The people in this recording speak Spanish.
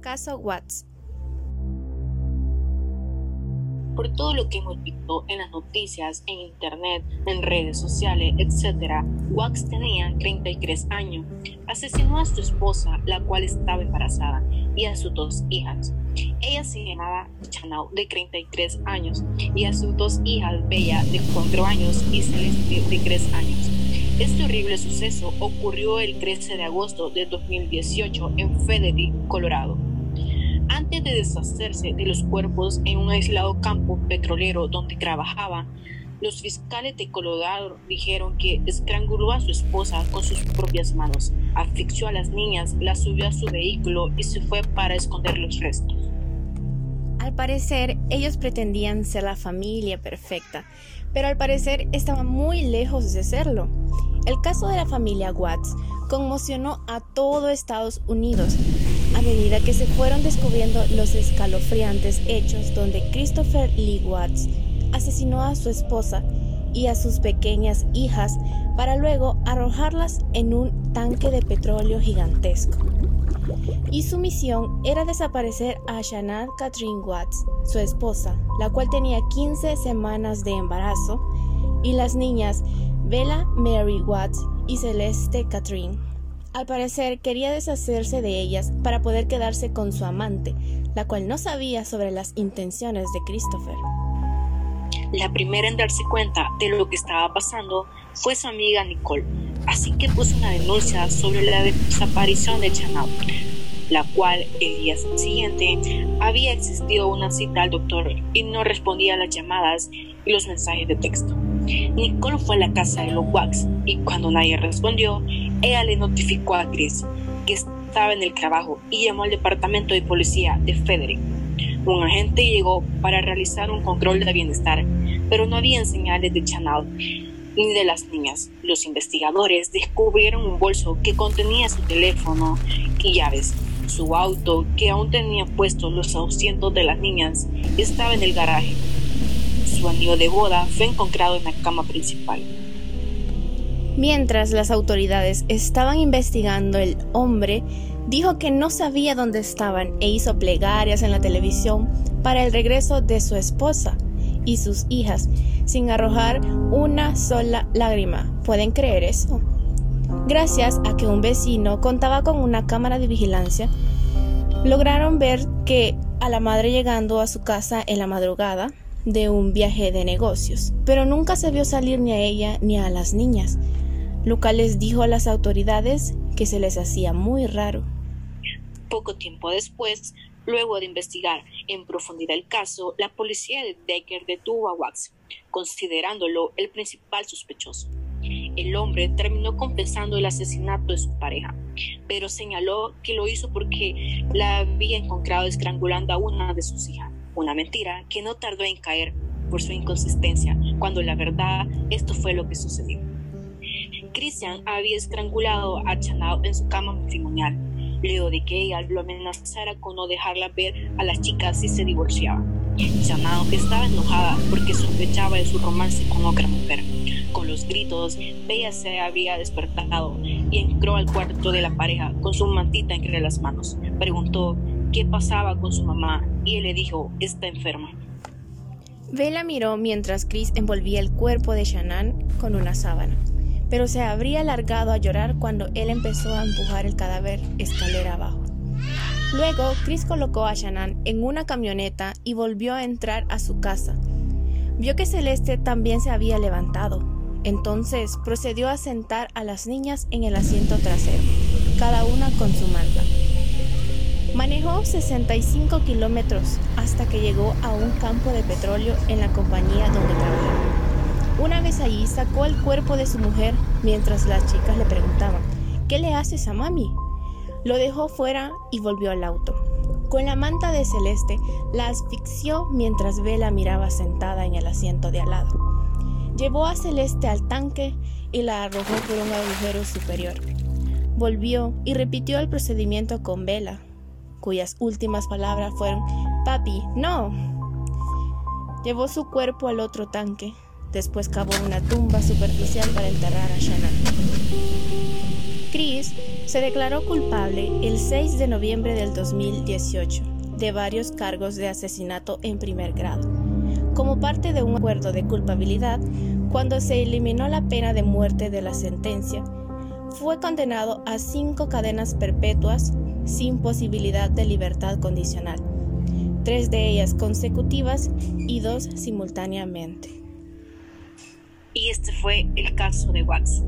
Caso Watts. Por todo lo que hemos visto en las noticias, en internet, en redes sociales, etc., Watts tenía 33 años. Asesinó a su esposa, la cual estaba embarazada, y a sus dos hijas. Ella se llamaba Chanao, de 33 años, y a sus dos hijas, Bella, de 4 años, y Celeste, de 3 años. Este horrible suceso ocurrió el 13 de agosto de 2018 en Frederick, Colorado. Antes de deshacerse de los cuerpos en un aislado campo petrolero donde trabajaba, los fiscales de Colorado dijeron que estranguló a su esposa con sus propias manos, asfixió a las niñas, las subió a su vehículo y se fue para esconder los restos. Al parecer, ellos pretendían ser la familia perfecta, pero al parecer estaban muy lejos de serlo. El caso de la familia Watts conmocionó a todo Estados Unidos a medida que se fueron descubriendo los escalofriantes hechos donde Christopher Lee Watts asesinó a su esposa y a sus pequeñas hijas para luego arrojarlas en un tanque de petróleo gigantesco. Y su misión era desaparecer a Shannon Catherine Watts, su esposa, la cual tenía 15 semanas de embarazo, y las niñas Bella Mary Watts y Celeste Catherine. Al parecer quería deshacerse de ellas para poder quedarse con su amante, la cual no sabía sobre las intenciones de Christopher. La primera en darse cuenta de lo que estaba pasando fue su amiga Nicole, así que puso una denuncia sobre la desaparición de Chanel, la cual el día siguiente había existido una cita al doctor y no respondía a las llamadas y los mensajes de texto. Nicole fue a la casa de los Wax y cuando nadie respondió, ella le notificó a Chris que estaba en el trabajo y llamó al departamento de policía de Frederick. Un agente llegó para realizar un control de bienestar, pero no había señales de Chanel ni de las niñas. Los investigadores descubrieron un bolso que contenía su teléfono y llaves. Su auto, que aún tenía puestos los asientos de las niñas, estaba en el garaje. Su anillo de boda fue encontrado en la cama principal. Mientras las autoridades estaban investigando, el hombre dijo que no sabía dónde estaban e hizo plegarias en la televisión para el regreso de su esposa y sus hijas, sin arrojar una sola lágrima. ¿Pueden creer eso? Gracias a que un vecino contaba con una cámara de vigilancia, lograron ver que a la madre llegando a su casa en la madrugada de un viaje de negocios, pero nunca se vio salir ni a ella ni a las niñas. Luca les dijo a las autoridades que se les hacía muy raro. Poco tiempo después, Luego de investigar en profundidad el caso, la policía de Decker detuvo a Wax, considerándolo el principal sospechoso. El hombre terminó confesando el asesinato de su pareja, pero señaló que lo hizo porque la había encontrado estrangulando a una de sus hijas, una mentira que no tardó en caer por su inconsistencia, cuando la verdad esto fue lo que sucedió. Christian había estrangulado a Chanao en su cama matrimonial luego de que ella lo amenazara con no dejarla ver a las chicas si se divorciaba. Chanao estaba enojada porque sospechaba de su romance con otra mujer. Con los gritos, Bella se había despertado y entró al cuarto de la pareja con su mantita entre las manos. Preguntó qué pasaba con su mamá y él le dijo, está enferma. Bella miró mientras Chris envolvía el cuerpo de Shannon con una sábana pero se habría largado a llorar cuando él empezó a empujar el cadáver escalera abajo. Luego, Chris colocó a Shannon en una camioneta y volvió a entrar a su casa. Vio que Celeste también se había levantado. Entonces procedió a sentar a las niñas en el asiento trasero, cada una con su manta. Manejó 65 kilómetros hasta que llegó a un campo de petróleo en la compañía donde trabajaba. Una vez allí sacó el cuerpo de su mujer mientras las chicas le preguntaban, ¿qué le haces a mami? Lo dejó fuera y volvió al auto. Con la manta de celeste la asfixió mientras Vela miraba sentada en el asiento de al lado. Llevó a Celeste al tanque y la arrojó por un agujero superior. Volvió y repitió el procedimiento con Vela, cuyas últimas palabras fueron, Papi, no. Llevó su cuerpo al otro tanque, Después cavó una tumba superficial para enterrar a Shannon. Chris se declaró culpable el 6 de noviembre del 2018 de varios cargos de asesinato en primer grado, como parte de un acuerdo de culpabilidad cuando se eliminó la pena de muerte de la sentencia. Fue condenado a cinco cadenas perpetuas sin posibilidad de libertad condicional, tres de ellas consecutivas y dos simultáneamente. Y este fue el caso de Wax.